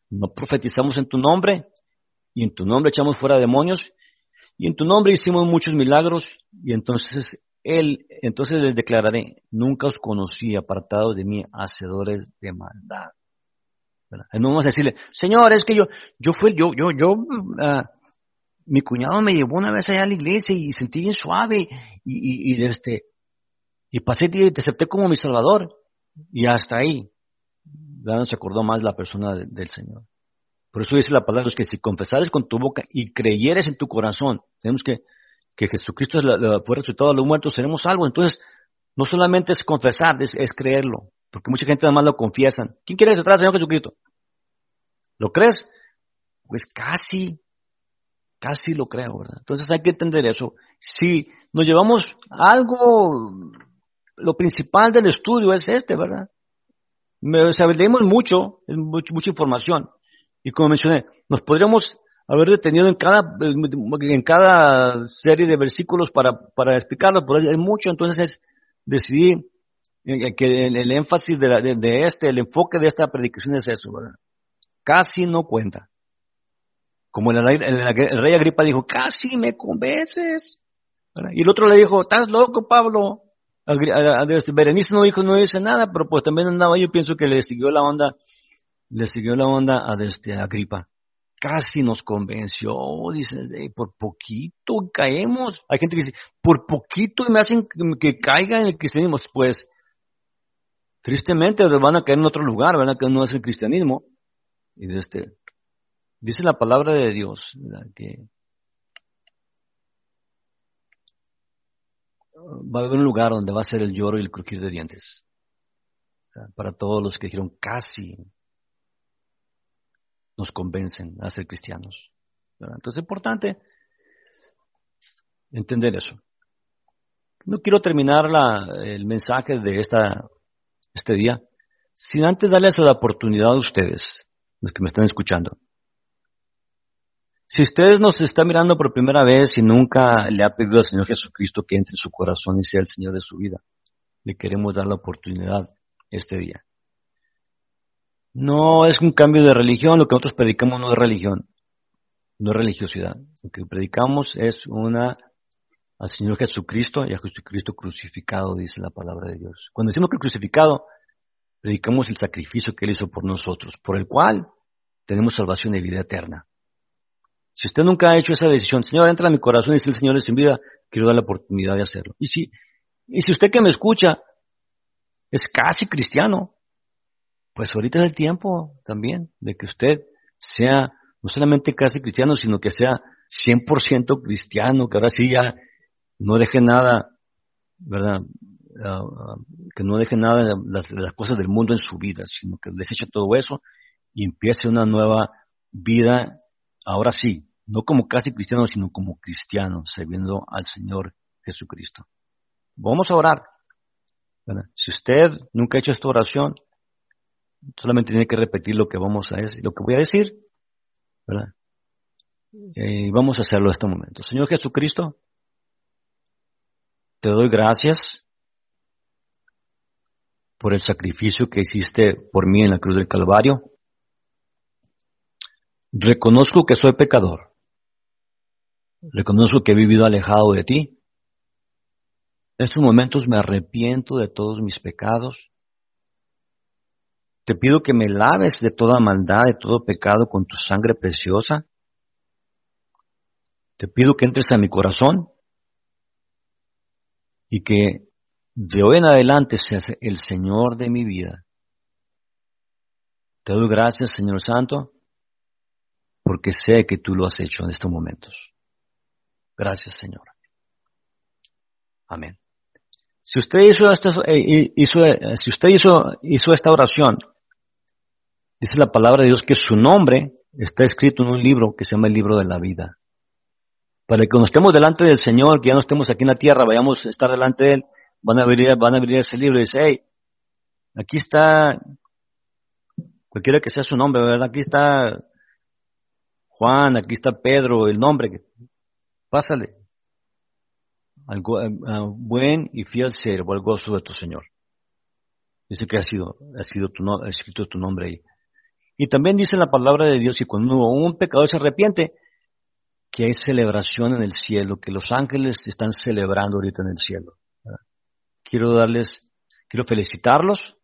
¿no profetizamos en tu nombre? Y en tu nombre echamos fuera demonios, y en tu nombre hicimos muchos milagros, y entonces él, entonces les declararé, nunca os conocí apartados de mí, hacedores de maldad. No vamos a decirle, Señor, es que yo, yo fui, yo, yo, yo, ah, mi cuñado me llevó una vez allá a la iglesia y sentí bien suave y, y, este, y pasé y te acepté como mi salvador y hasta ahí. Ya no se acordó más la persona del Señor. Por eso dice la palabra, es que si confesares con tu boca y creyeres en tu corazón, tenemos que, que Jesucristo es fue resucitado a los muertos, seremos algo. Entonces, no solamente es confesar, es, creerlo. Porque mucha gente además lo confiesan. ¿Quién quiere atrás al Señor Jesucristo? ¿Lo crees? Pues casi, casi lo creo, ¿verdad? Entonces hay que entender eso. Si nos llevamos algo, lo principal del estudio es este, ¿verdad? sea, leemos mucho, mucha información. Y como mencioné, nos podríamos haber detenido en cada, en cada serie de versículos para, para explicarlo, pero hay mucho, entonces decidí que el, énfasis de, de, este, el enfoque de esta predicación es eso, ¿verdad? Casi no cuenta. Como el, rey Agripa dijo, casi me convences. Y el otro le dijo, estás loco, Pablo. Este, Berenice no dijo, no dice nada, pero pues también andaba, yo pienso que le siguió la onda, le siguió la onda a este, Agripa. Casi nos convenció, dices, por poquito caemos. Hay gente que dice, por poquito me hacen que caiga en el cristianismo. Pues, tristemente van a caer en otro lugar, a caer no es el cristianismo. Y este, dice la palabra de Dios, que va a haber un lugar donde va a ser el lloro y el crujir de dientes. para todos los que dijeron casi nos convencen a ser cristianos. Entonces es importante entender eso. No quiero terminar el mensaje de esta, este día sin antes darles la oportunidad a ustedes, los que me están escuchando, si usted nos está mirando por primera vez y nunca le ha pedido al Señor Jesucristo que entre en su corazón y sea el Señor de su vida, le queremos dar la oportunidad este día. No es un cambio de religión, lo que nosotros predicamos no es religión, no es religiosidad. Lo que predicamos es una al Señor Jesucristo y a Jesucristo crucificado, dice la palabra de Dios. Cuando decimos que crucificado, predicamos el sacrificio que Él hizo por nosotros, por el cual tenemos salvación y vida eterna. Si usted nunca ha hecho esa decisión, Señor, entra a mi corazón y si el Señor es sin vida, quiero dar la oportunidad de hacerlo. Y si, y si usted que me escucha es casi cristiano, pues ahorita es el tiempo también de que usted sea no solamente casi cristiano, sino que sea 100% cristiano, que ahora sí ya no deje nada, ¿verdad? Ah, ah, que no deje nada de las, cosas del mundo en su vida, sino que deseche todo eso y empiece una nueva vida, ahora sí, no como casi cristiano, sino como cristiano, sirviendo al Señor Jesucristo. Vamos a orar. Si usted nunca ha hecho esta oración, solamente tiene que repetir lo que vamos a decir, lo que voy a decir, ¿verdad? Y vamos a hacerlo en este momento. Señor Jesucristo, te doy gracias por el sacrificio que hiciste por mí en la cruz del Calvario. Reconozco que soy pecador Reconozco que he vivido alejado de ti. En estos momentos me arrepiento de todos mis pecados. Te pido que me laves de toda maldad, de todo pecado con tu sangre preciosa. Te pido que entres a mi corazón y que de hoy en adelante seas el Señor de mi vida. Te doy gracias, Señor Santo, porque sé que tú lo has hecho en estos momentos. Gracias, Señor. Amén. Si usted hizo, esta, eh, hizo, eh, si usted hizo esta oración, dice la palabra de Dios que su nombre está escrito en un libro que se llama el libro de la vida. Para que cuando estemos delante del Señor, que ya no estemos aquí en la tierra, vayamos a estar delante de Él, van a abrir, van a abrir ese libro y dice, hey, aquí está, cualquiera que sea su nombre, ¿verdad? Aquí está Juan, aquí está Pedro, el nombre, Pásale al, buen y fiel siervo al gozo de tu Señor. Dice que ha sido, ha sido tu, ha escrito tu nombre ahí. Y también dice la palabra de Dios que cuando un pecador se arrepiente, que hay celebración en el cielo, que los ángeles están celebrando ahorita en el cielo. Quiero darles, quiero felicitarlos.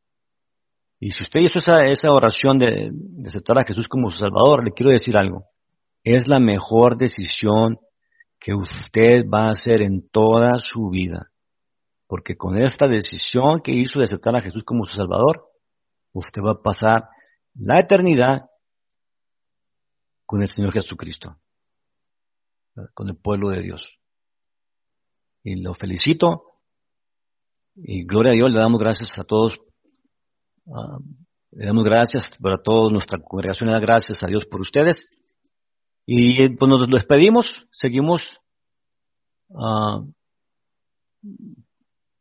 Y si usted hizo esa, esa oración de, de aceptar a Jesús como su Salvador, le quiero decir algo. Es la mejor decisión que usted va a hacer en toda su vida. Porque con esta decisión que hizo de aceptar a Jesús como su Salvador, usted va a pasar la eternidad con el Señor Jesucristo, con el pueblo de Dios. Y lo felicito y gloria a Dios, le damos gracias a todos. Ah, le damos gracias para toda nuestra congregación, le da gracias a Dios por ustedes. Y pues nos despedimos, seguimos. Ah,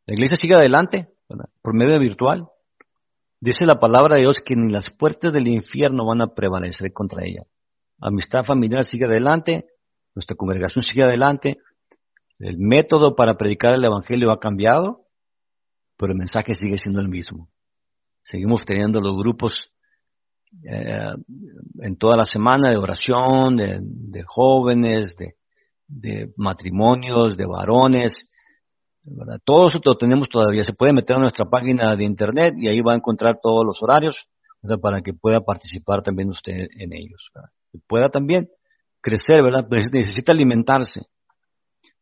la iglesia sigue adelante por medio virtual. Dice la palabra de Dios que ni las puertas del infierno van a prevalecer contra ella. Amistad familiar sigue adelante, nuestra congregación sigue adelante. El método para predicar el Evangelio ha cambiado, pero el mensaje sigue siendo el mismo. Seguimos teniendo los grupos eh, en toda la semana de oración, de, jóvenes, de, matrimonios, de varones. Todo eso lo tenemos todavía. Se puede meter a nuestra página de internet y ahí va a encontrar todos los horarios para que pueda participar también usted en ellos. Que pueda también crecer, ¿verdad? Pues necesita alimentarse.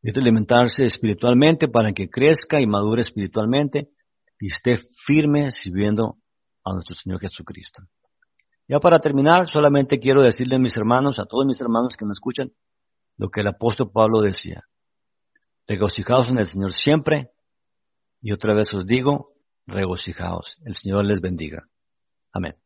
Necesita alimentarse espiritualmente para que crezca y madure espiritualmente y esté firme sirviendo a nuestro Señor Jesucristo. Ya para terminar, solamente quiero decirle a mis hermanos, a todos mis hermanos que me escuchan, lo que el apóstol Pablo decía. Regocijaos en el Señor siempre, y otra vez os digo, regocijaos. El Señor les bendiga. Amén.